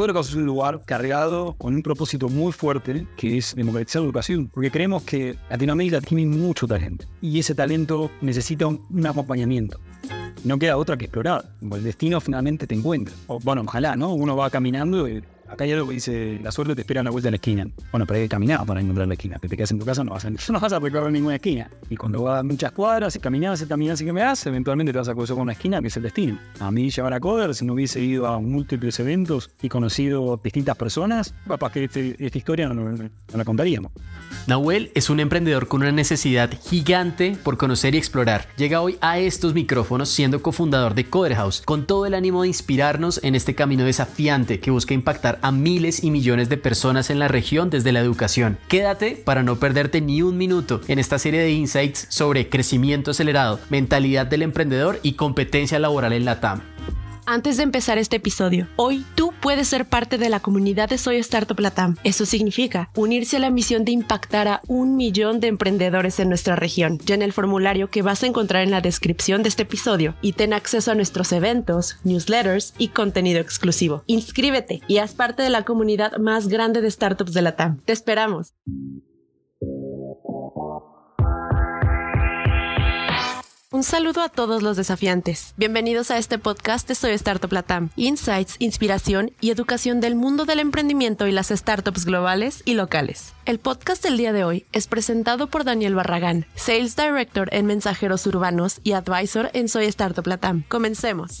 Coderhouse es un lugar cargado con un propósito muy fuerte que es democratizar la educación, porque creemos que Latinoamérica tiene mucho talento y ese talento necesita un, un acompañamiento. No queda otra que explorar. El destino finalmente te encuentra. O, bueno, ojalá, ¿no? Uno va caminando y Acá hay algo que dice, la suerte te espera a la vuelta de la esquina. Bueno, pero hay que caminar para encontrar la esquina. Que te quedas en tu casa no vas a, no vas a recorrer ninguna esquina. Y cuando vas muchas cuadras y caminas y caminas y caminas, eventualmente te vas a cruzar con una esquina que es el destino. A mí llevar a Coder, si no hubiese ido a múltiples eventos y conocido distintas personas, capaz que este, esta historia no la contaríamos. Nahuel es un emprendedor con una necesidad gigante por conocer y explorar. Llega hoy a estos micrófonos siendo cofundador de Coder House, con todo el ánimo de inspirarnos en este camino desafiante que busca impactar a miles y millones de personas en la región desde la educación. Quédate para no perderte ni un minuto en esta serie de insights sobre crecimiento acelerado, mentalidad del emprendedor y competencia laboral en la TAM. Antes de empezar este episodio, hoy tú puedes ser parte de la comunidad de Soy Startup Latam. Eso significa unirse a la misión de impactar a un millón de emprendedores en nuestra región. Llena el formulario que vas a encontrar en la descripción de este episodio y ten acceso a nuestros eventos, newsletters y contenido exclusivo. Inscríbete y haz parte de la comunidad más grande de startups de Latam. Te esperamos. Un saludo a todos los desafiantes. Bienvenidos a este podcast de Soy Startup Latam. Insights, inspiración y educación del mundo del emprendimiento y las startups globales y locales. El podcast del día de hoy es presentado por Daniel Barragán, Sales Director en Mensajeros Urbanos y Advisor en Soy Startup Latam. Comencemos.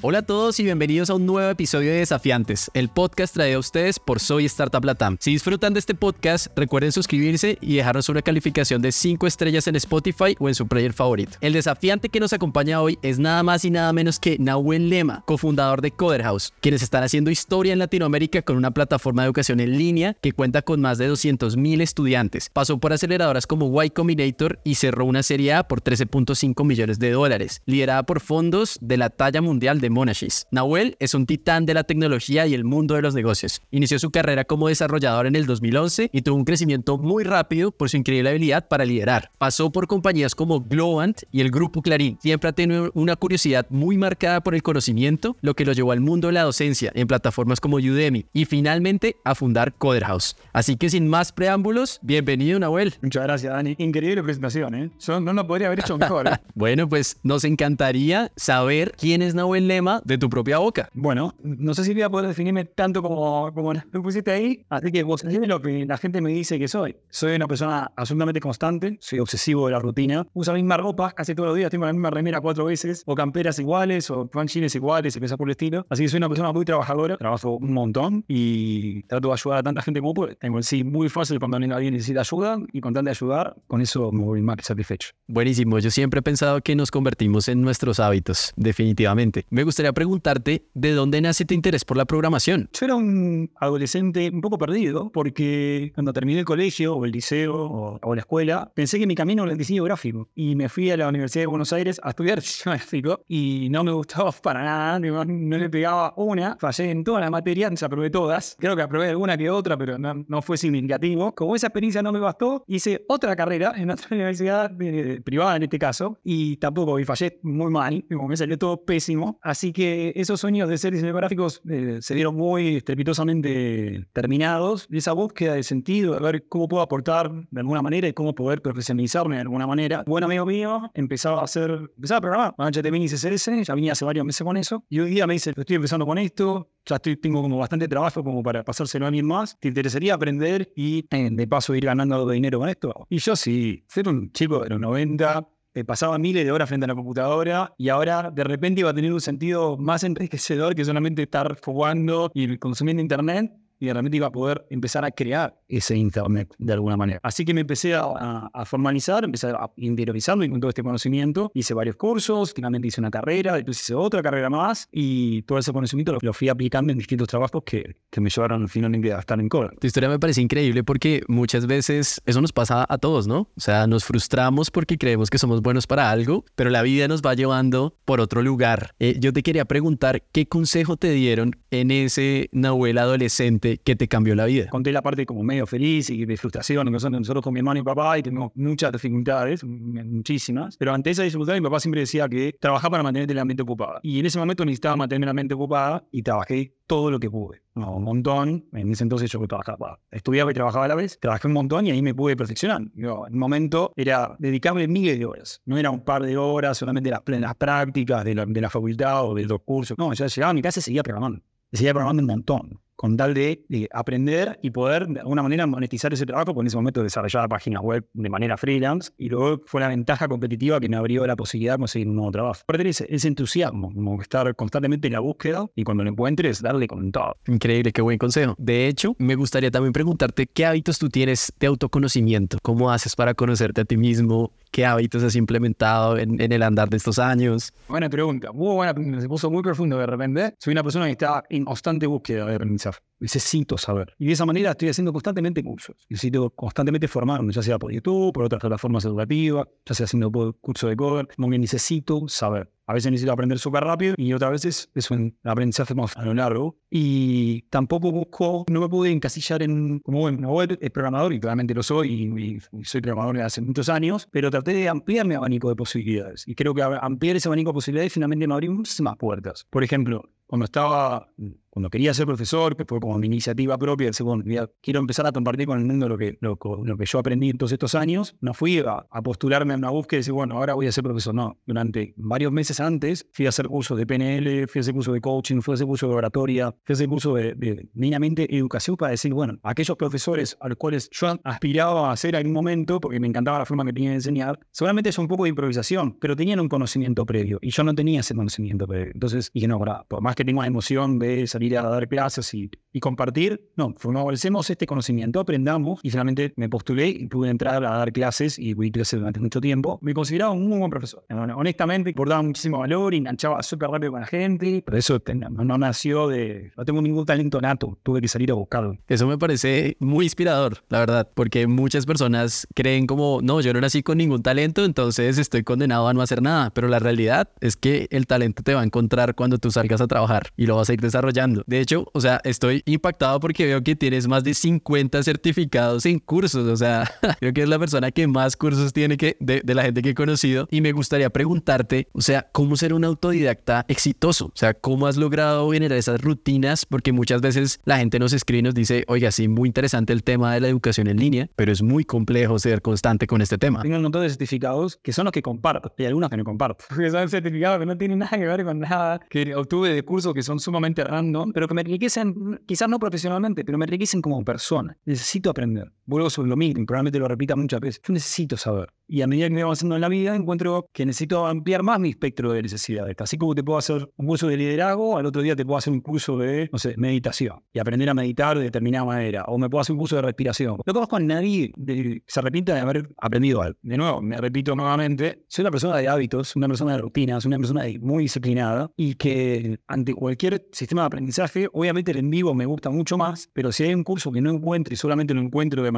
Hola a todos y bienvenidos a un nuevo episodio de Desafiantes, el podcast traído a ustedes por Soy Startup Latam. Si disfrutan de este podcast, recuerden suscribirse y dejarnos una calificación de 5 estrellas en Spotify o en su player favorito. El desafiante que nos acompaña hoy es nada más y nada menos que Nahuel Lema, cofundador de Coder House, quienes están haciendo historia en Latinoamérica con una plataforma de educación en línea que cuenta con más de 200.000 estudiantes. Pasó por aceleradoras como Y Combinator y cerró una serie A por 13.5 millones de dólares, liderada por fondos de la talla mundial de Monashis. Nahuel es un titán de la tecnología y el mundo de los negocios. Inició su carrera como desarrollador en el 2011 y tuvo un crecimiento muy rápido por su increíble habilidad para liderar. Pasó por compañías como Glowant y el Grupo Clarín. Siempre ha tenido una curiosidad muy marcada por el conocimiento, lo que lo llevó al mundo de la docencia en plataformas como Udemy y finalmente a fundar Coder House. Así que sin más preámbulos, bienvenido Nahuel. Muchas gracias, Dani. Increíble presentación, ¿eh? Yo no lo podría haber hecho mejor. ¿eh? bueno, pues nos encantaría saber quién es Nahuel De tu propia boca. Bueno, no sé si voy a poder definirme tanto como, como lo pusiste ahí, así que vos dime lo que la gente me dice que soy. Soy una persona absolutamente constante, soy obsesivo de la rutina, uso la misma ropa casi todos los días, tengo la misma remera cuatro veces, o camperas iguales, o jeans iguales, y por el estilo. Así que soy una persona muy trabajadora, trabajo un montón y trato de ayudar a tanta gente como puedo. Tengo el sí muy fácil cuando alguien necesita ayuda y con tal de ayudar, con eso me voy más que satisfecho. Buenísimo, yo siempre he pensado que nos convertimos en nuestros hábitos, definitivamente. Me gustaría preguntarte de dónde nace tu interés por la programación. Yo era un adolescente un poco perdido porque cuando terminé el colegio o el liceo o, la escuela, pensé que mi camino era el diseño gráfico y me fui a la Universidad de Buenos Aires a estudiar diseño gráfico y no me gustaba para nada, no, le pegaba una, fallé en todas las materias, desaprobé todas, creo que aprobé alguna que otra, pero no, no fue significativo. Como esa experiencia no me bastó, hice otra carrera en otra universidad eh, privada en este caso y tampoco y fallé muy mal, me salió todo pésimo, así que esos sueños de ser diseñador gráficos eh, se dieron muy estrepitosamente terminados. Y esa búsqueda de sentido, de ver cómo puedo aportar de alguna manera y cómo poder profesionalizarme de alguna manera. Un buen amigo mío empezaba a hacer, empezaba a programar con HTML y CSS, ya venía hace varios meses con eso. Y hoy día me dice, estoy empezando con esto, ya estoy, tengo como bastante trabajo como para pasárselo a alguien más. ¿Te interesaría aprender y eh, de paso ir ganando dinero con esto? Y yo sí, ser un chico de los 90, pasaba miles de horas frente a la computadora y ahora de repente iba a tener un sentido más enriquecedor que solamente estar jugando y consumiendo internet y de repente iba a poder empezar a crear ese Internet de alguna manera. Así que me empecé a, formalizar, empecé a interiorizarme con todo este conocimiento. Hice varios cursos, finalmente hice una carrera, después hice otra carrera más y todo ese conocimiento lo, fui aplicando en distintos trabajos que, que me llevaron finalmente a estar en Core. Tu historia me parece increíble porque muchas veces eso nos pasa a todos, ¿no? O sea, nos frustramos porque creemos que somos buenos para algo, pero la vida nos va llevando por otro lugar. Eh, yo te quería preguntar, ¿qué consejo te dieron en ese Nahuel adolescente puntualmente que te cambió la vida. Conté la parte como medio feliz y de frustración, nosotros, con mi hermano y papá y tenemos muchas dificultades, muchísimas, pero ante esa dificultad mi papá siempre decía que trabajaba para mantener la mente ocupada. Y en ese momento necesitaba mantener la mente ocupada y trabajé todo lo que pude. No, un montón. En ese entonces yo trabajaba, estudiaba y trabajaba a la vez. Trabajé un montón y ahí me pude perfeccionar. Yo, en el momento era dedicarme miles de horas. No era un par de horas solamente las, las prácticas de la, de la facultad o de los cursos. No, yo llegaba a mi casa y seguía programando. Seguía programando un montón con tal de, aprender y poder de alguna manera monetizar ese trabajo, porque en ese momento desarrollaba páginas web de manera freelance y luego fue la ventaja competitiva que me abrió la posibilidad de conseguir un nuevo trabajo. Aparte ese, ese entusiasmo, como estar constantemente en la búsqueda y cuando lo encuentres darle con todo. Increíble, qué buen consejo. De hecho, me gustaría también preguntarte qué hábitos tú tienes de autoconocimiento, cómo haces para conocerte a ti mismo, qué hábitos has implementado en, en el andar de estos años. Buena pregunta, muy buena, se puso muy profundo de repente. Soy una persona que está en constante búsqueda de aprendizaje. Necesito saber. Y de esa manera estoy haciendo constantemente cursos. Necesito constantemente formarme, ya sea por YouTube, por otras plataformas educativas, ya sea haciendo curso de cover, como que necesito saber. A veces necesito aprender súper rápido y otras veces es un aprendizaje más a lo largo. Y tampoco busco, no me pude encasillar en, como bueno, web es programador y claramente lo soy y, soy programador desde hace muchos años, pero traté de ampliar mi abanico de posibilidades. Y creo que ampliar ese abanico de posibilidades finalmente me abrió muchísimas puertas. Por ejemplo, cuando estaba, cuando quería ser profesor, que fue como mi iniciativa propia, decir, bueno, quiero empezar a compartir con el mundo lo que, lo, que yo aprendí en todos estos años, no fui a, postularme a una búsqueda y decir, bueno, ahora voy a ser profesor. No, durante varios meses antes fui a hacer cursos de PNL, fui a hacer cursos de coaching, fui a hacer cursos de oratoria, fui a hacer cursos de, de educación para decir, bueno, aquellos profesores a los cuales yo aspiraba a hacer en un momento, porque me encantaba la forma que tenía de enseñar, seguramente es un poco de improvisación, pero tenían un conocimiento previo y yo no tenía ese conocimiento previo. Entonces dije, no, por más que tengo la emoción de salir a dar clases y, y compartir. No, formalecemos este conocimiento, aprendamos y finalmente me postulé y pude entrar a dar clases y fui clases durante mucho tiempo. Me consideraba un muy buen profesor. honestamente, aportaba muchísimo valor, enganchaba súper rápido con la gente, pero eso no, nació de... No tengo ningún talento nato, tuve que salir a buscarlo. Eso me parece muy inspirador, la verdad, porque muchas personas creen como, no, yo no nací con ningún talento, entonces estoy condenado a no hacer nada, pero la realidad es que el talento te va a encontrar cuando tú salgas a trabajar y lo vas a ir desarrollando. De hecho, o sea, estoy impactado porque veo que tienes más de 50 certificados en cursos. O sea, creo que es la persona que más cursos tiene que de, la gente que he conocido. Y me gustaría preguntarte, o sea, ¿cómo ser un autodidacta exitoso? O sea, ¿cómo has logrado generar esas rutinas? Porque muchas veces la gente nos escribe y nos dice, oiga, sí, muy interesante el tema de la educación en línea, pero es muy complejo ser constante con este tema. Tengo un montón de certificados que son los que comparto y algunos que no comparto. Porque son certificados que no tienen nada que ver con nada que obtuve de cursos que son sumamente random, pero que me enriquecen, quizás no profesionalmente, pero me enriquecen como persona. Necesito aprender. Vuelvo sobre lo mismo, probablemente lo repita muchas veces. Yo necesito saber. Y a medida que me voy avanzando en la vida, encuentro que necesito ampliar más mi espectro de necesidades. Así como te puedo hacer un curso de liderazgo, al otro día te puedo hacer un curso de, no sé, meditación y aprender a meditar de determinada manera. O me puedo hacer un curso de respiración. No conozco a nadie que se arrepienta de haber aprendido algo. De nuevo, me repito nuevamente, soy una persona de hábitos, una persona de rutinas, una persona muy disciplinada y que ante cualquier sistema de aprendizaje, obviamente el en vivo me gusta mucho más, pero si hay un curso que no encuentro y solamente lo encuentro de manera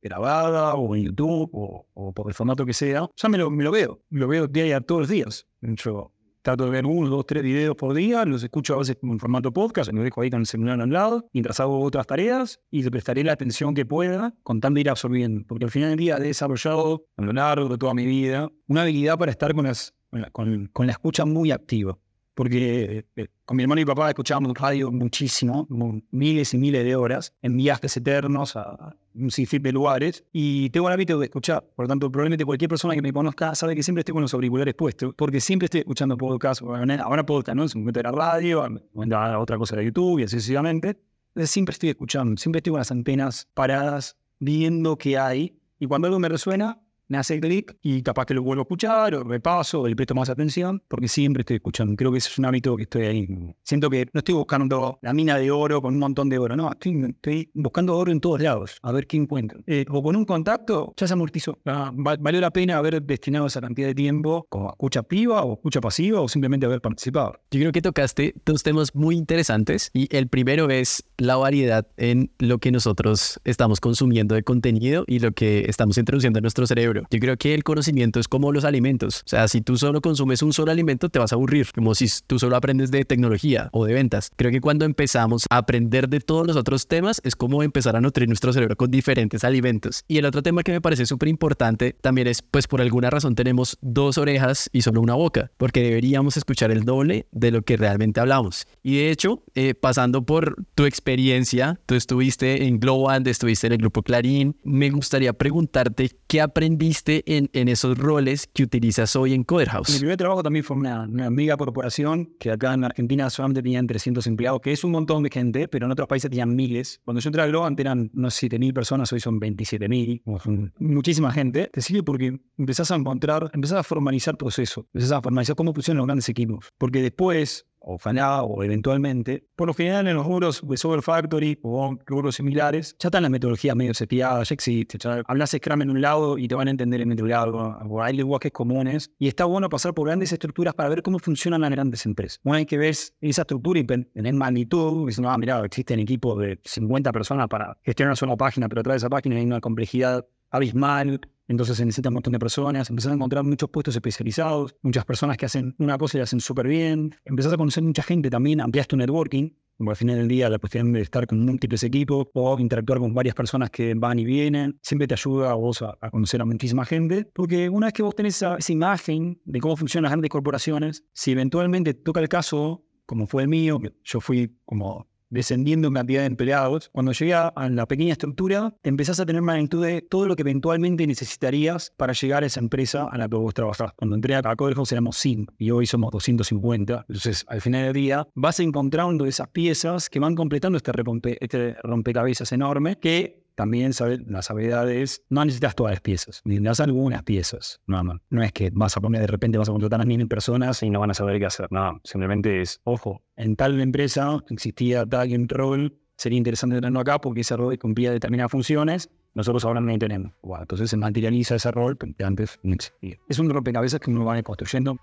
grabada o en YouTube o, por el formato que sea, ya me lo, me lo veo, lo veo día a todos los días. Yo trato de ver uno, dos, tres videos por día, los escucho a veces en formato podcast, me dejo ahí con el celular al lado, mientras hago otras tareas y le prestaré la atención que pueda, con ir absorbiendo. Porque al final del día he desarrollado a lo largo de toda mi vida una habilidad para estar con, las, con, con la escucha muy activa porque eh, con mi hermano y papá escuchábamos radio muchísimo, miles y miles de horas, en viajes eternos a un sinfín de lugares, y tengo el hábito de escuchar. Por lo tanto, probablemente cualquier persona que me conozca sabe que siempre estoy con los auriculares puestos, porque siempre estoy escuchando podcast, ahora podcast, ¿no? Se me mete la radio, a otra cosa de YouTube y así sucesivamente. Siempre estoy escuchando, siempre estoy con las antenas paradas, viendo qué hay, y cuando algo me resuena, me hace clic y capaz que lo vuelvo a escuchar o repaso o le presto más atención porque siempre estoy escuchando. Creo que ese es un hábito que estoy ahí. Siento que no estoy buscando la mina de oro con un montón de oro, no, estoy, buscando oro en todos lados, a ver qué encuentro. Eh, o con un contacto ya se amortizó. Ah, valió la pena haber destinado esa cantidad de tiempo como escucha activa o escucha pasiva o simplemente haber participado. Yo creo que tocaste dos temas muy interesantes y el primero es la variedad en lo que nosotros estamos consumiendo de contenido y lo que estamos introduciendo en nuestro cerebro. Yo creo que el conocimiento es como los alimentos. O sea, si tú solo consumes un solo alimento, te vas a aburrir, como si tú solo aprendes de tecnología o de ventas. Creo que cuando empezamos a aprender de todos los otros temas, es como empezar a nutrir nuestro cerebro con diferentes alimentos. Y el otro tema que me parece súper importante también es, pues por alguna razón tenemos dos orejas y solo una boca, porque deberíamos escuchar el doble de lo que realmente hablamos. Y de hecho, eh, pasando por tu experiencia, tú estuviste en Global, estuviste en el grupo Clarín, me gustaría preguntarte qué aprendiste en, en esos roles que utilizas hoy en Coder House. Mi primer trabajo también fue una, una amiga corporación que acá en Argentina solamente tenían 300 empleados, que es un montón de gente, pero en otros países tenían miles. Cuando yo entré a Global eran unos 7.000 personas, hoy son 27.000, muchísima gente. Te sirve porque empezás a encontrar, empezás a formalizar procesos, empezás a formalizar cómo funcionan los grandes equipos. Porque después, ojalá o eventualmente, por lo general en los rubros de Software Factory o rubros similares, ya están las metodologías medio seteadas, ya existe. Ya hablas Scrum en un lado y te van a entender en otro lado, o hay lenguajes comunes. Y está bueno pasar por grandes estructuras para ver cómo funcionan las grandes empresas. Una vez que ves esa estructura y en magnitud, dices, no, ah, mira, existen equipos de 50 personas para gestionar una página, pero atrás de esa página hay una complejidad abismal, entonces se necesita un montón de personas, empezás a encontrar muchos puestos especializados, muchas personas que hacen una cosa y la hacen súper bien, empezás a conocer mucha gente también, amplias tu networking, al final del día la cuestión de estar con múltiples equipos o interactuar con varias personas que van y vienen, siempre te ayuda a vos a, conocer a muchísima gente, porque una vez que vos tenés esa, esa imagen de cómo funcionan las grandes corporaciones, si eventualmente toca el caso, como fue el mío, yo fui como descendiendo en cantidad de empleados, cuando llegué a la pequeña estructura, empezás a tener magnitud de todo lo que eventualmente necesitarías para llegar a esa empresa a la que vos trabajás. Cuando entré a Coder House éramos 5 y hoy somos 250. Entonces, al final del día, vas encontrando esas piezas que van completando este, este rompecabezas enorme que también sabe, la sabiduría es, no necesitas todas las piezas, necesitas algunas piezas. No, es que vas a poner de repente vas a contratar a mil personas y no van a saber qué hacer. No, simplemente es, ojo, en tal empresa existía tal rol, sería interesante tenerlo acá porque ese rol cumplía determinadas funciones. Nosotros ahora no tenemos. entonces se materializa ese rol que antes no existía. Es un rompecabezas que uno va construyendo.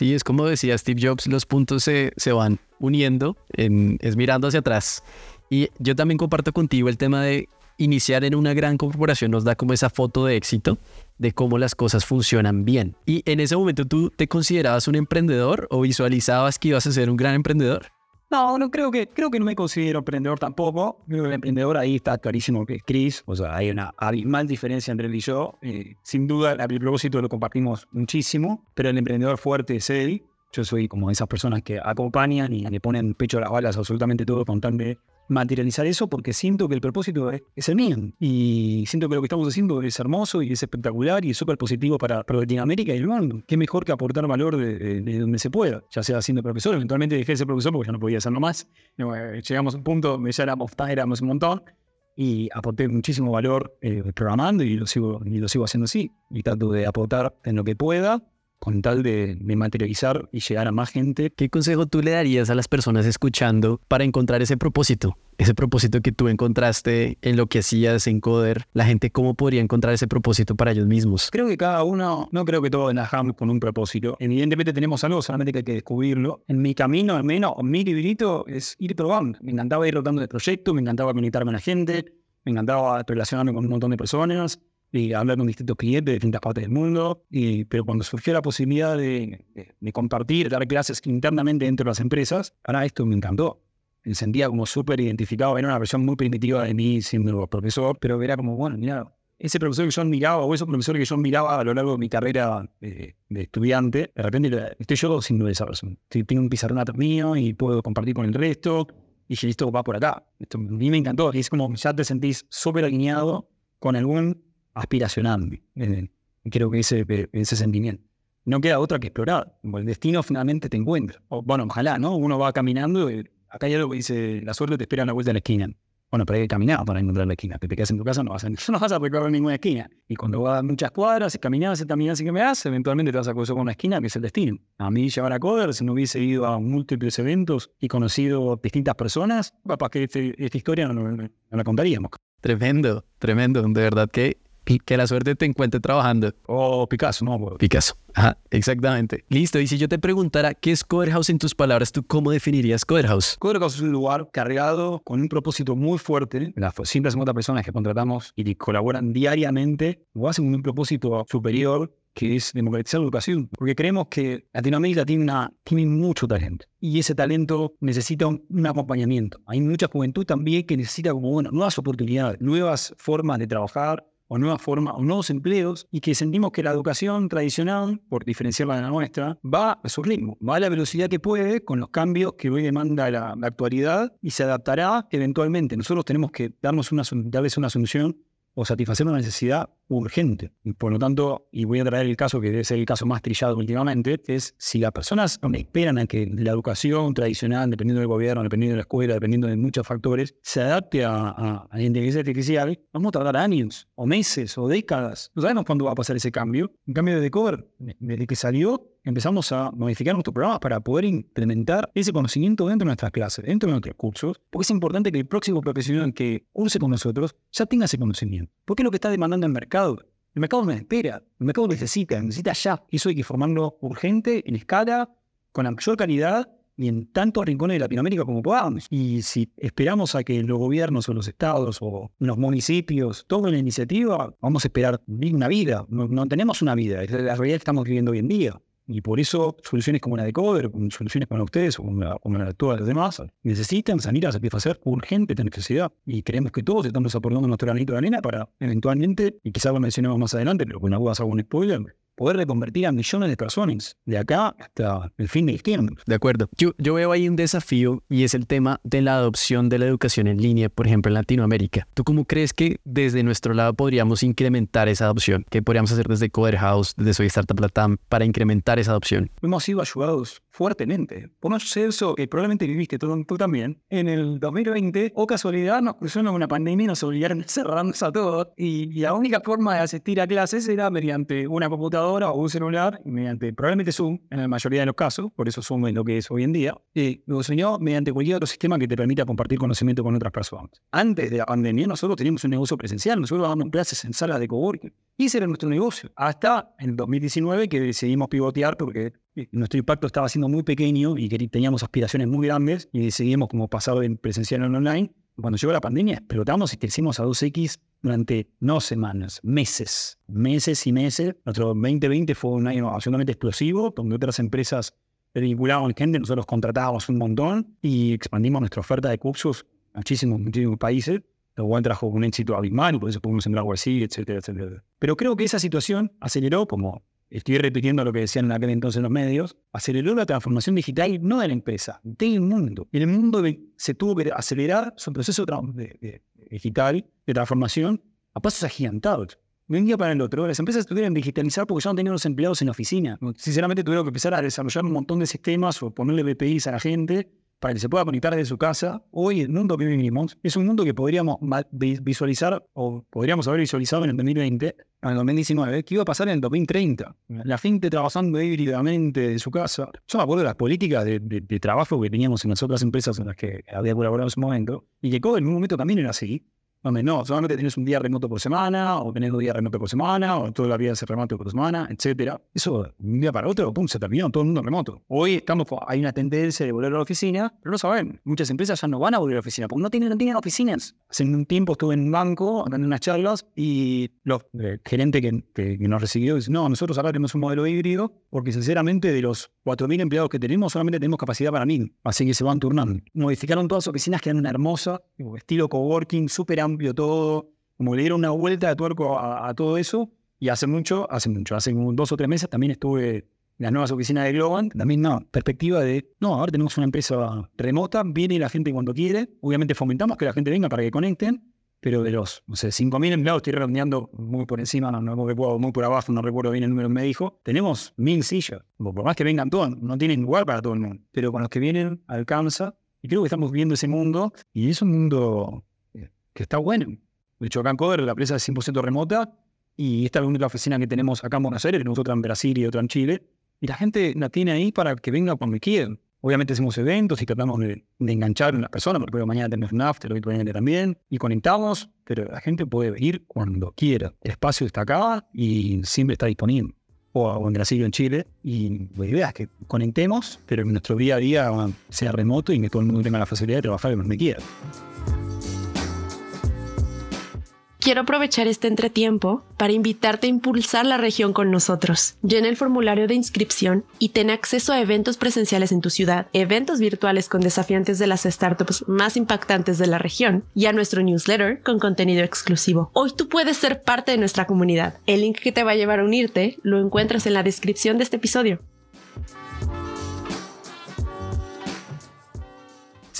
Sí, es como decía Steve Jobs, los puntos se, se van uniendo, en, es mirando hacia atrás. Y yo también comparto contigo el tema de iniciar en una gran corporación nos da como esa foto de éxito de cómo las cosas funcionan bien. Y en ese momento tú te considerabas un emprendedor o visualizabas que ibas a ser un gran emprendedor? No, no creo que, creo que no me considero emprendedor tampoco. Creo que el emprendedor ahí está clarísimo que es Chris. O sea, hay una abismal diferencia entre él y yo. Eh, sin duda, el propósito lo compartimos muchísimo, pero el emprendedor fuerte es él. Yo soy como esas personas que acompañan y le ponen pecho a las balas absolutamente todo con materializar eso porque siento que el propósito es, el mío y siento que lo que estamos haciendo es hermoso y es espectacular y es súper positivo para, Latinoamérica y el mundo. Qué mejor que aportar valor de, donde se pueda, ya sea siendo profesor. Eventualmente dejé de ser profesor porque ya no podía hacerlo más. Eh, llegamos a un punto ya éramos, éramos un montón y aporté muchísimo valor eh, programando y lo, sigo, y lo sigo haciendo así. Y trato de aportar en lo que pueda con tal de, materializar y llegar a más gente. ¿Qué consejo tú le darías a las personas escuchando para encontrar ese propósito? Ese propósito que tú encontraste en lo que hacías en Coder, la gente cómo podría encontrar ese propósito para ellos mismos. Creo que cada uno, no creo que todos nacamos con un propósito. Evidentemente tenemos algo, solamente que hay que descubrirlo. En mi camino, al menos, mi librito es ir probando. Me encantaba ir rotando de proyecto, me encantaba conectarme a la gente, me encantaba relacionarme con un montón de personas y hablar con distintos clientes de distintas partes del mundo, y, pero cuando surgió la posibilidad de, de, compartir, dar clases internamente dentro de las empresas, ahora esto me encantó. Me sentía como súper identificado, era una versión muy primitiva de mí siendo profesor, pero era como, bueno, mira, ese profesor que yo miraba o esos profesores que yo miraba a lo largo de mi carrera de, estudiante, de repente estoy yo siendo esa persona. Tengo un pizarrón mío y puedo compartir con el resto, y dije, esto va por acá. Esto, a mí me encantó, y es como ya te sentís súper alineado con algún aspiracional. creo que ese, ese sentimiento. No queda otra que explorar. El destino finalmente te encuentra. O, bueno, ojalá, ¿no? Uno va caminando y acá hay algo que dice, la suerte te espera a la vuelta de la esquina. Bueno, pero hay que caminar para encontrar la esquina. Que te quedas en tu casa no vas a, no vas a recorrer ninguna esquina. Y cuando vas muchas cuadras, y caminas, y caminas y caminas, eventualmente te vas a cruzar con una esquina que es el destino. A mí llevar a Coder, si no hubiese ido a múltiples eventos y conocido distintas personas, capaz que este, esta historia no, no la contaríamos. Tremendo, tremendo. De verdad que Que la suerte te encuentre trabajando. O Picasso, no, pues. Picasso. Ajá, exactamente. Listo. Y si yo te preguntara qué es Coderhouse en tus palabras, ¿tú cómo definirías Coderhouse? Coderhouse es un lugar cargado con un propósito muy fuerte. Las 150 personas que contratamos y que colaboran diariamente lo hacen con un propósito superior que es democratizar la educación, porque creemos que Latinoamérica tiene, una, tiene mucho talento y ese talento necesita un, un, acompañamiento. Hay mucha juventud también que necesita como, bueno, nuevas oportunidades, nuevas formas de trabajar, o nuevas formas o nuevos empleos y que sentimos que la educación tradicional, por diferenciarla de la nuestra, va a su ritmo, va a la velocidad que puede con los cambios que hoy demanda la, actualidad y se adaptará eventualmente. Nosotros tenemos que darnos una, darles una solución o satisfacer una necesidad urgente. Y por lo tanto, y voy a traer el caso que es el caso más trillado últimamente, es si las personas esperan a que la educación tradicional, dependiendo del gobierno, dependiendo de la escuela, dependiendo de muchos factores, se adapte a, a, a la inteligencia artificial, vamos a tardar años, o meses, o décadas. No sabemos cuándo va a pasar ese cambio. En cambio, de Cover, desde que salió, empezamos a modificar nuestros programas para poder implementar ese conocimiento dentro de nuestras clases, dentro de nuestros cursos, porque es importante que el próximo profesional que curse con nosotros ya tenga ese conocimiento. Porque es lo que está demandando el mercado. El mercado no espera, el mercado necesita, necesita ya. Eso hay que formarlo urgente, en escala, con la mayor calidad y en tantos rincones de Latinoamérica como podamos. Y si esperamos a que los gobiernos o los estados o los municipios tomen la iniciativa, vamos a esperar una vida. No, no tenemos una vida, es la realidad que estamos viviendo hoy en día. Y por eso soluciones como la de Cover, soluciones como la de ustedes o como la, la de todas las demás, necesitan salir a satisfacer urgente esta necesidad. Y creemos que todos estamos aportando nuestro granito de arena para eventualmente, y quizás lo mencionemos más adelante, pero con algunas hago un spoiler, poder reconvertir a millones de personas de acá hasta el fin del tiempo. De acuerdo. Yo, yo veo ahí un desafío y es el tema de la adopción de la educación en línea, por ejemplo, en Latinoamérica. ¿Tú cómo crees que desde nuestro lado podríamos incrementar esa adopción? ¿Qué podríamos hacer desde Coder House, desde Soy Startup Latam, para incrementar esa adopción? Hemos sido ayudados fuertemente por un suceso que probablemente viviste tú, tú, también. En el 2020, o casualidad, nos cruzó una pandemia y nos obligaron a cerrarnos a todos. Y, y la única forma de asistir a clases era mediante una computadora o un celular, mediante probablemente Zoom, en la mayoría de los casos, por eso Zoom es lo que es hoy en día, y lo diseñó mediante cualquier otro sistema que te permita compartir conocimiento con otras personas. Antes de la pandemia, nosotros teníamos un negocio presencial, nosotros dábamos clases en salas de coworking, y ese era nuestro negocio. Hasta el 2019 que decidimos pivotear porque nuestro impacto estaba siendo muy pequeño y teníamos aspiraciones muy grandes y decidimos como pasar de presencial a online. Cuando llegó la pandemia, explotamos y crecimos a 2X durante no semanas, meses, meses y meses. Nuestro 2020 fue un año absolutamente explosivo, donde otras empresas vinculaban gente, nosotros contratábamos un montón y expandimos nuestra oferta de cursos a muchísimos, muchísimos países, lo cual trajo un éxito abismal, por eso pudimos entrar así, etcétera, etcétera. Pero creo que esa situación aceleró, como estoy repitiendo lo que decían en aquel entonces los medios, aceleró la transformación digital no de la empresa, del mundo. El mundo se tuvo que acelerar su proceso de, de, digital, de transformación, a pasos agigantados. De un día para el otro, las empresas tuvieron que digitalizar porque ya no tenían los empleados en la oficina. Sinceramente tuvieron que empezar a desarrollar un montón de sistemas o ponerle BPIs a la gente para que se pueda conectar desde su casa. Hoy el mundo que vivimos es un mundo que podríamos visualizar o podríamos haber visualizado en el 2020, en el 2019, que iba a pasar en el 2030. La gente trabajando híbridamente de su casa. Yo me acuerdo de las políticas de, de, de, trabajo que teníamos en las otras empresas en las que había colaborado en ese momento y que en un momento también era así donde no, solamente tienes un día remoto por semana, o tenés dos días remoto por semana, o toda la vida se remoto por semana, etc. Eso, de un día para otro, pum, se terminó, todo el mundo remoto. Hoy estamos, hay una tendencia de volver a la oficina, pero no saben, muchas empresas ya no van a volver a la oficina, porque no tienen, no tienen oficinas. Hace un tiempo estuve en un banco, dando unas charlas, y los eh, gerente que, que, que, nos recibió dice, no, nosotros ahora tenemos un modelo híbrido, porque sinceramente de los 4.000 empleados que tenemos, solamente tenemos capacidad para 1.000, así que se van turnando. Modificaron todas las oficinas, quedaron hermosas, estilo coworking, súper amplio todo, como le dieron una vuelta de tuerco a, a, todo eso. Y hace mucho, hace mucho, hace como dos o tres meses también estuve en las nuevas oficinas de Globant. También no, perspectiva de, no, ahora tenemos una empresa remota, viene la gente cuando quiere. Obviamente fomentamos que la gente venga para que conecten, pero los, no sé, 5.000 empleados, estoy redondeando muy por encima, no, no recuerdo, muy por abajo, no recuerdo bien el número que me dijo, tenemos 1.000 sillas. Por más que vengan todos, no tienen lugar para todo el mundo. Pero con los que vienen, alcanza. Y creo que estamos viendo ese mundo, y es un mundo que está bueno. De hecho, acá en Coder la empresa es 100% remota y esta es la única oficina que tenemos acá en Buenos Aires, tenemos otra en Brasil y otra en Chile. Y la gente la tiene ahí para que venga cuando quieran. Obviamente hacemos eventos y tratamos de, enganchar a las personas, porque mañana tenemos un after, hoy también, y conectamos, pero la gente puede venir cuando quiera. El espacio está acá y siempre está disponible. O en Brasil o en Chile. Y la idea es que conectemos, pero que nuestro día a día sea remoto y que todo el mundo tenga la facilidad de trabajar donde quiera. Quiero aprovechar este entretiempo para invitarte a impulsar la región con nosotros. Llena el formulario de inscripción y ten acceso a eventos presenciales en tu ciudad, eventos virtuales con desafiantes de las startups más impactantes de la región y a nuestro newsletter con contenido exclusivo. Hoy tú puedes ser parte de nuestra comunidad. El link que te va a llevar a unirte lo encuentras en la descripción de este episodio.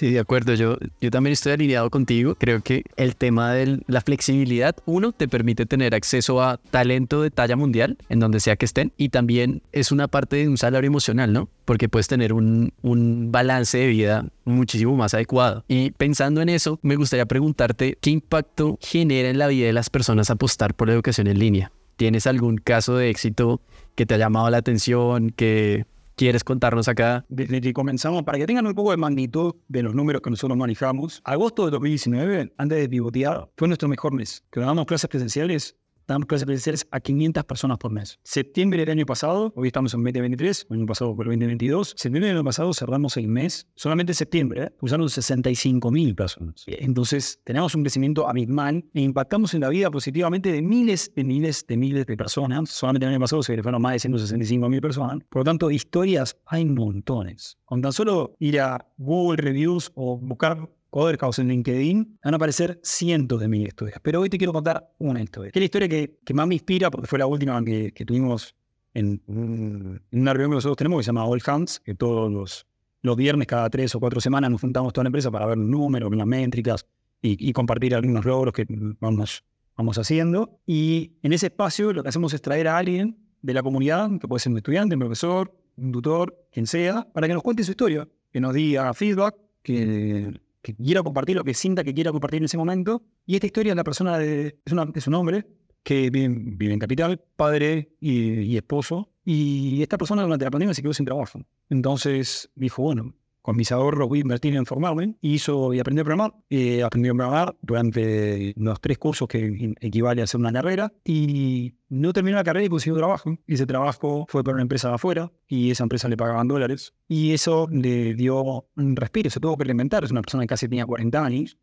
Sí, de acuerdo. Yo, yo también estoy alineado contigo. Creo que el tema de la flexibilidad, uno, te permite tener acceso a talento de talla mundial en donde sea que estén y también es una parte de un salario emocional, ¿no? Porque puedes tener un, un balance de vida muchísimo más adecuado. Y pensando en eso, me gustaría preguntarte qué impacto genera en la vida de las personas apostar por la educación en línea. ¿Tienes algún caso de éxito que te ha llamado la atención, que quieres contarnos acá? Desde que comenzamos, para que tengan un poco de magnitud de los números que nosotros manejamos, agosto de 2019, antes de pivotear, fue nuestro mejor mes. Que damos clases presenciales damos clases presenciales a 500 personas por mes. Septiembre del año pasado, hoy estamos en 2023, el año pasado fue el 2022, septiembre del año pasado cerramos el mes, solamente septiembre, ¿eh? usaron 65 mil personas. Entonces, tenemos un crecimiento abismal e impactamos en la vida positivamente de miles de miles de miles de personas. Solamente el año pasado se fueron más de 165 mil personas. Por lo tanto, historias hay montones. Con tan solo ir a Google Reviews o buscar Coderhouse en LinkedIn, van a aparecer cientos de mil historias. Pero hoy te quiero contar una historia. es la historia que, más me inspira, porque fue la última que, tuvimos en, una reunión que nosotros tenemos que se llama All Hands, que todos los, los viernes, cada tres o cuatro semanas, nos juntamos toda la empresa para ver números, las métricas y, compartir algunos logros que vamos, vamos haciendo. Y en ese espacio lo que hacemos es traer a alguien de la comunidad, que puede ser un estudiante, un profesor, un tutor, quien sea, para que nos cuente su historia, que nos diga feedback, que que quiera compartir, lo que sienta que quiera compartir en ese momento. Y esta historia es la persona de, es, una, un hombre que vive, en Capital, padre y, esposo. Y esta persona durante la pandemia se quedó sin trabajo. Entonces dijo, bueno, con mis ahorros voy a invertir en formarme. Y hizo y aprendió a programar. Eh, aprendió a programar durante los tres cursos que equivale a hacer una carrera. Y no terminó la carrera y consiguió trabajo. Ese trabajo fue para una empresa de afuera. Y esa empresa le pagaban dólares. Y eso le dio un respiro. Se tuvo que reinventar. Es una persona que casi tenía 40 años.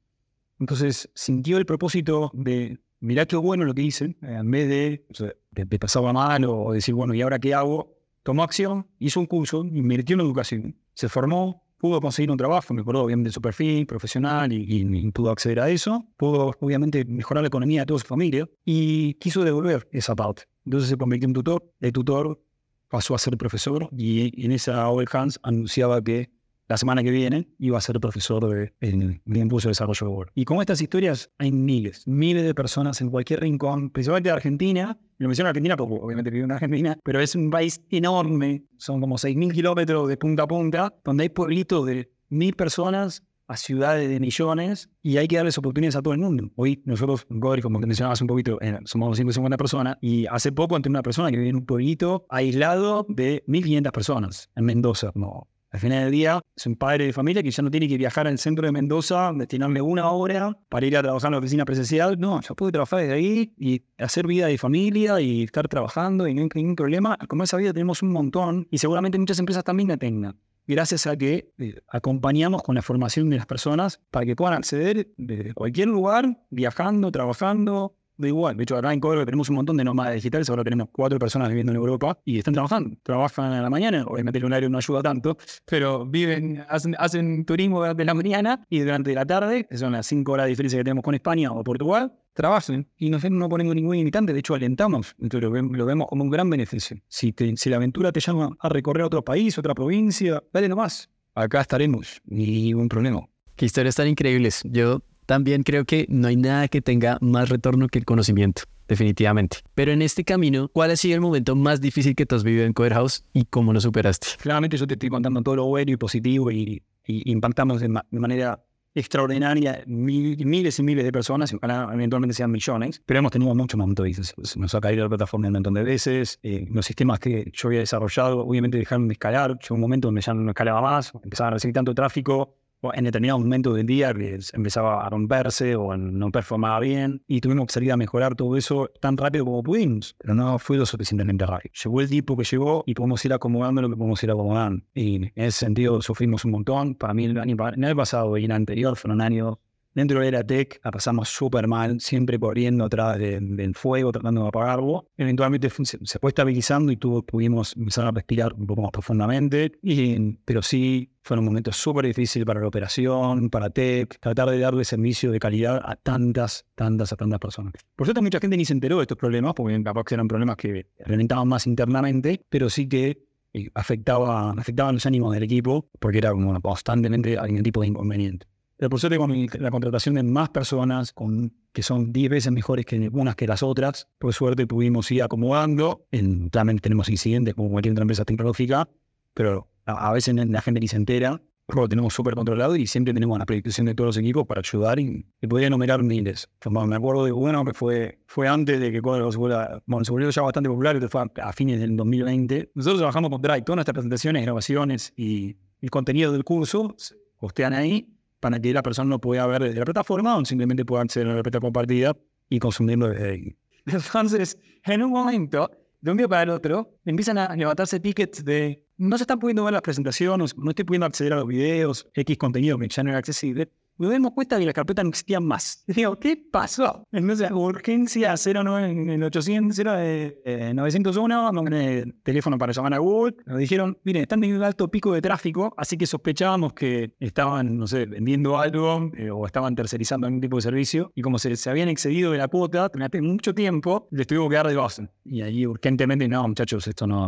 Entonces sintió el propósito de mirá qué bueno lo que hice, en vez de, de, pasaba mal o decir, bueno, ¿y ahora qué hago? Tomó acción, hizo un curso, invirtió en educación, se formó, pudo conseguir un trabajo, mejoró obviamente su perfil profesional y, pudo acceder a eso, pudo obviamente mejorar la economía de toda su familia y quiso devolver esa parte. Entonces se convirtió en tutor, de tutor pasó a ser profesor y en esa All Hands anunciaba que la semana que viene iba a ser profesor de, en, de Impulso de Desarrollo de Word. Y con estas historias hay miles, miles de personas en cualquier rincón, principalmente de Argentina. Lo menciono Argentina porque obviamente vivo en Argentina, pero es un país enorme. Son como 6.000 kilómetros de punta a punta, donde hay pueblitos de mil personas a ciudades de millones y hay que darles oportunidades a todo el mundo. Hoy nosotros, Godri, como te mencionabas un poquito, eh, somos 150 personas y hace poco entré una persona que vive en un pueblito aislado de 1.500 personas en Mendoza. No, al final del día, es un padre de familia que ya no tiene que viajar al centro de Mendoza, destinarle una hora para ir a trabajar en la oficina presencial. No, ya puede trabajar desde ahí y hacer vida de familia y estar trabajando y no hay ningún problema. Como esa vida tenemos un montón y seguramente muchas empresas también la tengan. Gracias a que eh, acompañamos con la formación de las personas para que puedan acceder de cualquier lugar, viajando, trabajando, da igual. De hecho, acá en Córdoba tenemos un montón de nómadas digitales. Ahora tenemos cuatro personas viviendo en Europa y están trabajando. Trabajan a la mañana. Obviamente el horario no ayuda tanto, pero viven, hacen, hacen turismo durante la mañana y durante la tarde, que son las cinco horas de diferencia que tenemos con España o Portugal, trabajen. Y nosotros no ponemos ningún limitante. De hecho, alentamos. Entonces lo, vemos como un gran beneficio. Si, si la aventura te llama a recorrer otro país, otra provincia, dale nomás. Acá estaremos. Ni ningún problema. Qué historias tan increíbles. Yo también creo que no hay nada que tenga más retorno que el conocimiento, definitivamente. Pero en este camino, ¿cuál ha sido el momento más difícil que tú has vivido en Coder House y cómo lo superaste? Claramente yo te estoy contando todo lo bueno y positivo y, impactamos de, manera extraordinaria, miles y miles de personas, ojalá eventualmente sean millones, pero hemos tenido muchos momentos de Nos ha caído la plataforma un montón de veces, eh, los sistemas que yo había desarrollado obviamente dejaron de escalar, llegó un momento donde ya no escalaba más, empezaba a recibir tanto tráfico, en determinados momentos del día que empezaba a romperse o no performaba bien y tuvimos que salir a mejorar todo eso tan rápido como pudimos, pero no fue lo suficientemente rápido. Llegó el tipo que llegó y podemos ir acomodando lo que podemos ir acomodando. Y en ese sentido sufrimos un montón. Para mí el año, el año pasado y el anterior fueron años Dentro de la tech la pasamos súper mal, siempre corriendo atrás del fuego, tratando de apagarlo. Eventualmente se, fue estabilizando y tuvo, pudimos empezar a respirar un poco más profundamente. Y, pero sí, fueron momentos súper difíciles para la operación, para tech, tratar de darle servicio de calidad a tantas, tantas, a tantas personas. Por cierto, mucha gente ni se enteró de estos problemas, porque capaz que eran problemas que reventaban más internamente, pero sí que eh, afectaba, afectaban los ánimos del equipo, porque era como constantemente algún tipo de inconveniente. Pero por suerte, con la contratación de más personas, con, que son 10 veces mejores que unas que las otras, por suerte pudimos ir acomodando. En, claramente tenemos incidentes como cualquier otra empresa tecnológica, pero a, veces la gente ni se entera. Lo tenemos súper controlado y siempre tenemos la predisposición de todos los equipos para ayudar y, podría enumerar miles. me acuerdo de uno que fue, fue antes de que se volviera, bueno, se volvió ya bastante popular, fue a, fines del 2020. Nosotros trabajamos con Drive, todas nuestras presentaciones, grabaciones y el contenido del curso postean ahí para que la persona no pueda ver desde la plataforma o simplemente pueda acceder a la plataforma compartida y consumirlo desde ahí. Entonces, en un momento, de un día para el otro, empiezan a levantarse tickets de no se están pudiendo ver las presentaciones, no estoy pudiendo acceder a los videos, X contenido que ya no era accesible nos dimos cuenta que la carpeta no existía más. digo, ¿qué pasó? Entonces, urgencia 09 en 800, era de 901, nombre teléfono para llamar a Google. Nos dijeron, miren, están teniendo un alto pico de tráfico, así que sospechábamos que estaban, no sé, vendiendo algo eh, o estaban tercerizando algún tipo de servicio. Y como se, se habían excedido de la cuota durante mucho tiempo, les tuvimos que dar de base. Y ahí urgentemente, no, muchachos, esto no,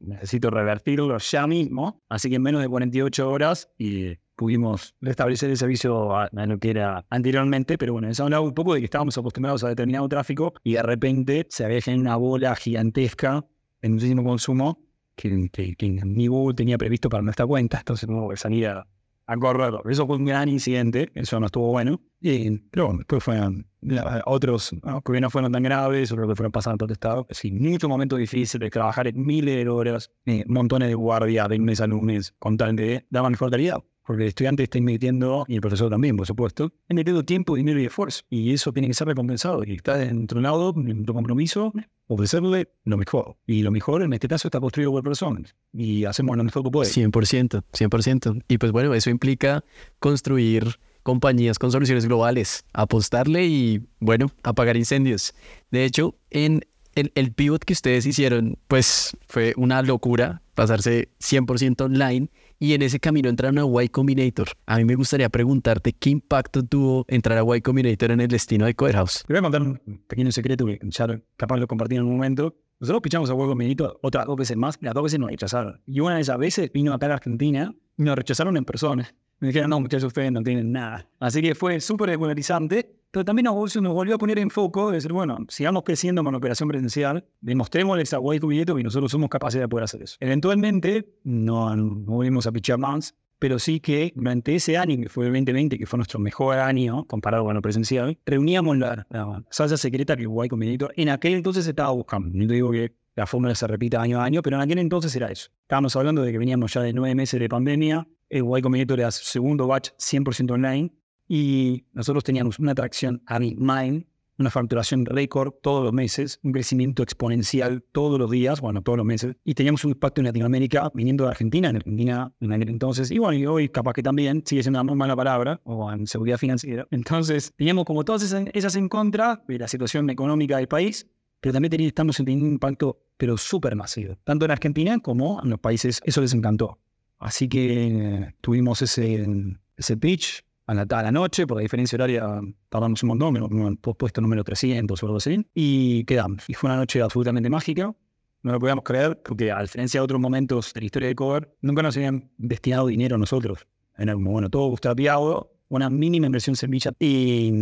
necesito revertirlo ya mismo. Así que en menos de 48 horas y pudimos restablecer el servicio a, lo que era anteriormente, pero bueno, eso hablaba un poco de que estábamos acostumbrados a determinado tráfico y de repente se había generado una bola gigantesca en muchísimo consumo que, que, que, ni Google tenía previsto para nuestra cuenta, entonces no que salir a, a correrlo. Eso fue un gran incidente, eso no estuvo bueno. Y, pero bueno, después fueron otros que no fueron tan graves, otros que fueron pasando todo estado. Sí, muchos momentos difíciles, trabajar en miles de horas, eh, montones de guardias de lunes a lunes, con tal de dar mejor calidad porque el estudiante está invirtiendo, y el profesor también, por supuesto, en invirtiendo tiempo, dinero y esfuerzo. Y eso tiene que ser recompensado. Y está lado, en tu compromiso, ofrecerle lo mejor. Y lo mejor, en este caso, está construido por personas. Y hacemos lo mejor que puede. 100%, 100%. Y pues bueno, eso implica construir compañías con soluciones globales, apostarle y, bueno, apagar incendios. De hecho, en el, el pivot que ustedes hicieron, pues fue una locura pasarse 100% online y en ese camino entraron a Y Combinator. A mí me gustaría preguntarte qué impacto tuvo entrar a Y Combinator en el destino de Coderhouse. Te voy a contar un pequeño secreto que ya capaz lo compartí en un momento. Nosotros pichamos a Y Combinator otras dos veces más, las dos veces nos rechazaron. Y una de esas veces vino acá a Argentina y nos rechazaron en persona. Me dijeron, no, muchachos, ustedes no tienen nada. Así que fue súper desmoralizante, pero también nos, volvió a poner en foco de decir, bueno, sigamos creciendo con la operación presencial, demostrémosles a Guay Billeto que nosotros somos capaces de poder hacer eso. Eventualmente, no, no volvimos a pichar más, pero sí que durante ese año, que fue el 2020, que fue nuestro mejor año comparado con lo presencial, reuníamos la, salsa secreta que Guay Combinator en aquel entonces estaba buscando. No digo que la fórmula se repita año a año, pero en aquel entonces era eso. Estábamos hablando de que veníamos ya de nueve meses de pandemia, el Y Combinator era segundo batch 100% online y nosotros teníamos una atracción a mind, una facturación récord todos los meses, un crecimiento exponencial todos los días, bueno, todos los meses, y teníamos un impacto en Latinoamérica viniendo de Argentina, en Argentina en aquel entonces, y bueno, y hoy capaz que también sigue siendo una mala palabra, o en seguridad financiera. Entonces, teníamos como todas esas, en contra de la situación económica del país, pero también estamos teniendo un impacto, pero súper masivo, tanto en Argentina como en los países, eso les encantó. Así que eh, tuvimos ese, ese pitch a la, a la, noche, por la diferencia horaria tardamos un montón, hemos puesto número 300 o algo así, y quedamos. Y fue una noche absolutamente mágica, no lo podíamos creer, porque a diferencia de otros momentos de la historia de Cover, nunca nos habían destinado dinero a nosotros. Era como, bueno, todo bootstrapeado, una mínima inversión semilla, y,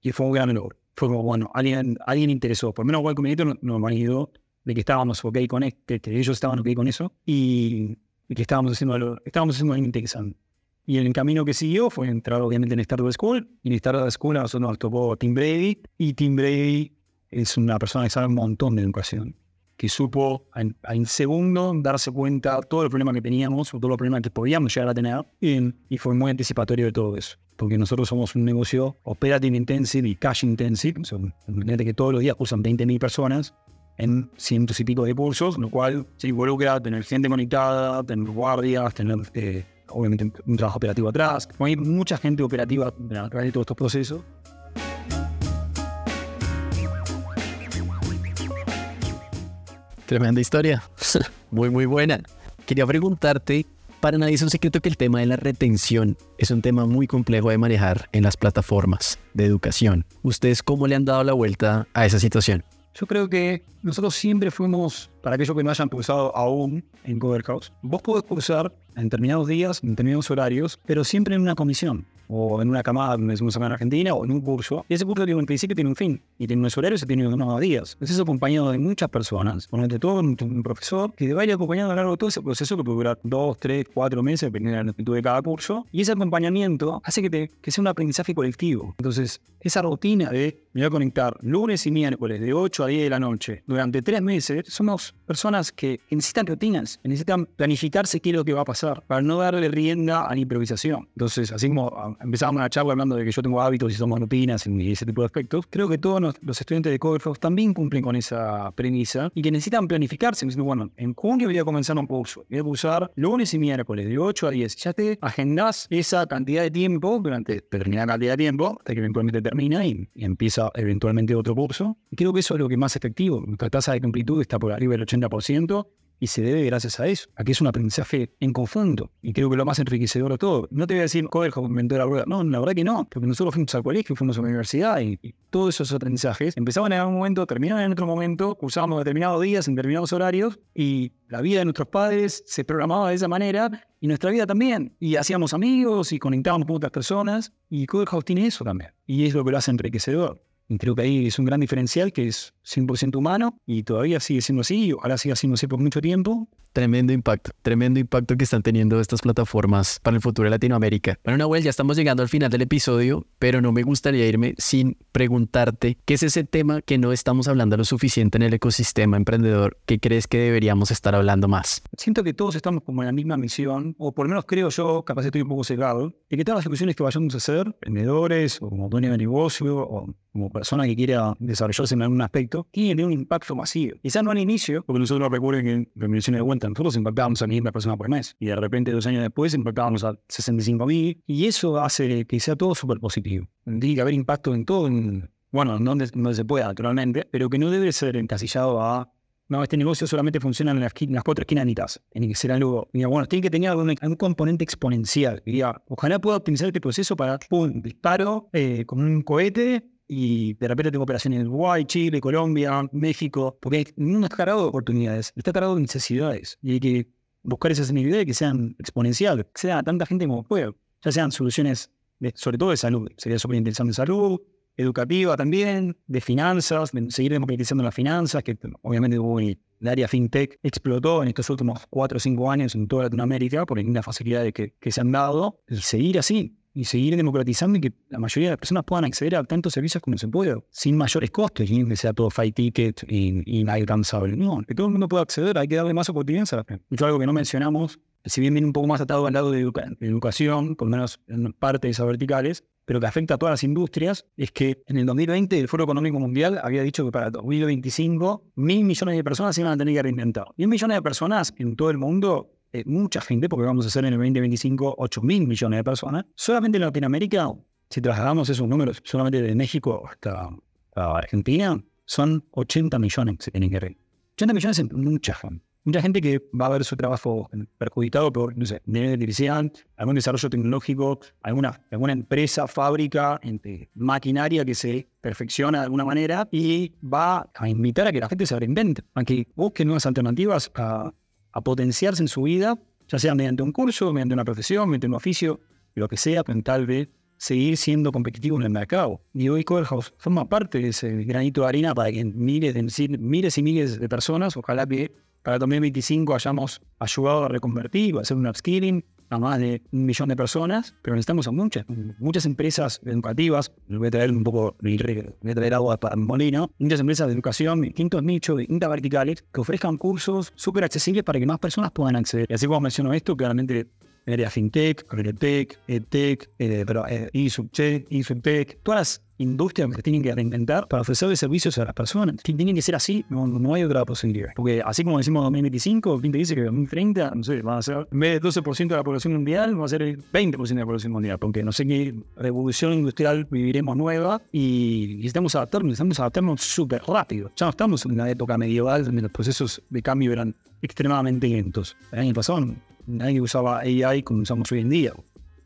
y fue un gran logro. Fue como, bueno, alguien, alguien interesó, por lo menos igual Combinator nos, han ido de que estábamos ok con esto, que ellos estaban ok con eso, y y que estábamos haciendo algo, estábamos haciendo algo interesante. Y el camino que siguió fue entrar obviamente en Startup School. Y en Startup School a nosotros nos tocó Tim Brady. Y Tim Brady es una persona que sabe un montón de educación. Que supo en, en segundo darse cuenta de todos los problemas que teníamos, o todos los problemas que podíamos llegar a tener. Y, y fue muy anticipatorio de todo eso. Porque nosotros somos un negocio operative intensive y cash intensive. O sea, que todos los días usan 20.000 personas en cientos y pico de cursos, lo cual se involucra tener gente conectada, tener guardias, tener eh, obviamente un trabajo operativo atrás. Hay mucha gente operativa a través de todos estos procesos. Tremenda historia. muy, muy buena. Quería preguntarte, para nadie es un secreto que el tema de la retención es un tema muy complejo de manejar en las plataformas de educación. ¿Ustedes cómo le han dado la vuelta a esa situación? Yo creo que nosotros siempre fuimos, para aquellos que no hayan pulsado aún en Cover House, vos podés pulsar en determinados días, en determinados horarios, pero siempre en una comisión o en una camada, como decimos acá en Argentina, o en un curso. Y ese curso tiene un principio tiene un fin, y tiene unos horarios y tiene unos días. Es eso acompañado de muchas personas, ponete todo un, un profesor que te vaya acompañando a lo largo de todo ese proceso que puede durar dos, tres, cuatro meses, dependiendo de la actitud de cada curso. Y ese acompañamiento hace que, te, que sea un aprendizaje colectivo. Entonces, esa rutina de me voy a conectar lunes y miércoles de 8 a 10 de la noche durante tres meses, somos personas que, necesitan rutinas, necesitan planificarse qué es lo que va a pasar, para no darle rienda a la improvisación. Entonces, así como empezamos una charla hablando de que yo tengo hábitos y somos rutinas y ese tipo de aspectos, creo que todos los estudiantes de Cover House también cumplen con esa premisa y que necesitan planificarse. Diciendo, bueno, en junio voy a comenzar un curso, voy a usar lunes y miércoles de 8 a 10. Ya te agendas esa cantidad de tiempo durante determinada cantidad de tiempo hasta que eventualmente termina y, y empieza eventualmente otro curso. Y creo que eso es lo que más efectivo. Nuestra tasa de completud está por arriba del 80% y se debe gracias a eso, a que es un aprendizaje en conjunto. Y creo que lo más enriquecedor de todo. No te voy a decir, Coder inventó la rueda. No, la verdad que no, porque nosotros fuimos al colegio, fuimos a la universidad y, y todos esos aprendizajes empezaban en algún momento, terminaban en otro momento, usábamos determinados días en determinados horarios y la vida de nuestros padres se programaba de esa manera y nuestra vida también. Y hacíamos amigos y conectábamos con otras personas y Coder House tiene eso también. Y es lo que lo hace enriquecedor. Y creo que ahí es un gran diferencial que es 100% humano y todavía sigue siendo así, ojalá siga siendo así por mucho tiempo. Tremendo impacto, tremendo impacto que están teniendo estas plataformas para el futuro de Latinoamérica. Bueno, Nahuel, ya estamos llegando al final del episodio, pero no me gustaría irme sin preguntarte qué es ese tema que no estamos hablando lo suficiente en el ecosistema emprendedor que crees que deberíamos estar hablando más. Siento que todos estamos como en la misma misión, o por lo menos creo yo, capaz estoy un poco cegado, de que todas las ejecuciones que vayamos a hacer, emprendedores o como dueño de negocio o como persona que quiera desarrollarse en algún aspecto, tiene un impacto masivo. Quizás no al inicio, porque nosotros recuerden que en remisiones de cuenta nosotros impactábamos a mil personas por mes y de repente dos años después impactábamos a 65 mil y eso hace que sea todo súper positivo. Tiene que haber impacto en todo, en, bueno, donde, donde se pueda, naturalmente, pero que no debe ser encasillado a no, este negocio solamente funciona en las, en las cuatro esquinas de Tiene que ser algo, diga, bueno, tiene que tener algún, algún componente exponencial. Diría, ojalá pueda optimizar este proceso para, pum, disparo eh, con un cohete y de repente tengo operaciones en Uruguay, Chile, Colombia, México, porque no está cargado de oportunidades, está cargado de necesidades. Y hay que buscar esas necesidades que sean exponenciales, que sea tanta gente como pueda, ya sean soluciones, de, sobre todo de salud, sería súper interesante salud, educativa también, de finanzas, de seguir democratizando las finanzas, que obviamente el área fintech explotó en estos últimos cuatro o cinco años en toda Latinoamérica por las facilidades que, que se han dado, y seguir así, y seguir democratizando y que la mayoría de las personas puedan acceder a tantos servicios como se puede, sin mayores costos, y que sea todo fight ticket y, y inalcanzable. No, que todo el mundo pueda acceder, hay que darle más oportunidades a la gente. Y algo que no mencionamos, si bien viene un poco más atado al lado de, educa de educación, por lo menos en parte de esas verticales, pero que afecta a todas las industrias, es que en el 2020 el Foro Económico Mundial había dicho que para 2025 mil millones de personas se iban a tener que reinventar. Mil millones de personas en todo el mundo eh, mucha gente, porque vamos a hacer en el 2025 8 mil millones de personas. Solamente en Latinoamérica, si trasladamos esos números solamente de México hasta, hasta Argentina, son 80 millones que tienen que reír. 80 millones es mucha gente. Mucha gente que va a ver su trabajo perjudicado por, no sé, artificial, algún desarrollo tecnológico, alguna, alguna empresa, fábrica, maquinaria que se perfecciona de alguna manera y va a invitar a que la gente se reinvente, a que busque nuevas alternativas a, a potenciarse en su vida, ya sea mediante un curso, mediante una profesión, mediante un oficio, lo que sea, con tal vez seguir siendo competitivo en el mercado. Y hoy Coverhouse forma parte de ese granito de harina para que miles, de, miles y miles de personas, ojalá que para 2025 hayamos ayudado a reconvertir, a hacer un upskilling a más de un millón de personas, pero necesitamos a muchas, muchas empresas educativas, voy a traer un poco, voy a traer agua para molino, muchas empresas de educación, distintos nichos, distintas verticales, que ofrezcan cursos súper accesibles para que más personas puedan acceder. Y así como menciono esto, claramente área fintech, agritech, edtech, eh, pero eh, e-subtech, e todas las industrias que tienen que reinventar para ofrecer servicios a las personas. Tienen que ser así, no, hay otra posibilidad. Porque así como decimos 2025, te dice que 2030, no sé, va a ser, en vez de 12% de la población mundial, va a ser el 20% de la población mundial, porque no sé qué revolución industrial viviremos nueva y necesitamos adaptarnos, necesitamos adaptarnos súper rápido. Ya no estamos en una época medieval donde los procesos de cambio eran extremadamente lentos. El año pasado nadie usaba AI como usamos hoy en día.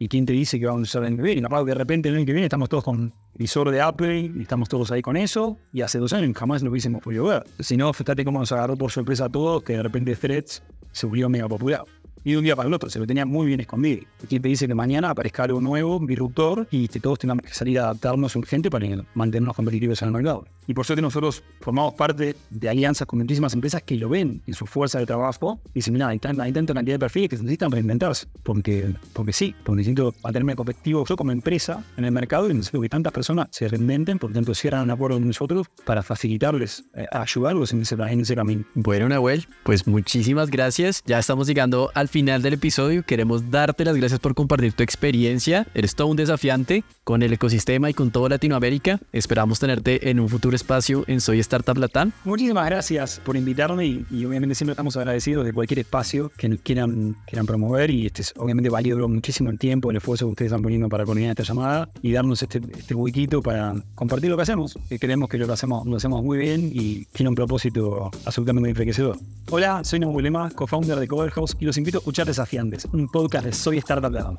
¿Y quién te dice que vamos a usar el año que viene? Y de repente el año que viene estamos todos con visor de Apple y estamos todos ahí con eso. Y hace dos años jamás lo hubiésemos podido ver. Si no, fíjate cómo nos agarró por sorpresa a todos que de repente Threads se volvió mega popular y de un día para el otro. Se lo tenía muy bien escondido. ¿Quién te dice que mañana aparezca algo nuevo, disruptor, y que todos tengamos que salir a adaptarnos urgente para mantenernos competitivos en el mercado? Y por suerte nosotros formamos parte de alianzas con muchísimas empresas que lo ven en su fuerza de trabajo y dicen, mira, hay, tanta, cantidad de perfiles que se necesitan reinventarse. Porque, porque sí, porque necesito mantenerme competitivo yo como empresa en el mercado y necesito que tantas personas se reinventen, por lo tanto cierran un acuerdo con nosotros para facilitarles, eh, ayudarlos en ese, en ese camino. Bueno, Nahuel, pues muchísimas gracias. Ya estamos llegando al final del episodio. Queremos darte las gracias por compartir tu experiencia. Eres todo un desafiante con el ecosistema y con toda Latinoamérica. Esperamos tenerte en un futuro espacio en Soy Startup Latam. Muchísimas gracias por invitarme y, obviamente siempre estamos agradecidos de cualquier espacio que quieran, quieran promover y este es obviamente valido muchísimo el tiempo, el esfuerzo que ustedes están poniendo para coordinar esta llamada y darnos este, este huequito para compartir lo que hacemos. Y creemos que lo hacemos lo hacemos muy bien y tiene un propósito absolutamente enriquecedor. Hola, soy Nahuel Lema, co-founder de Coverhouse y los invito a escuchar Desafiantes, un podcast de Soy Startup Lab.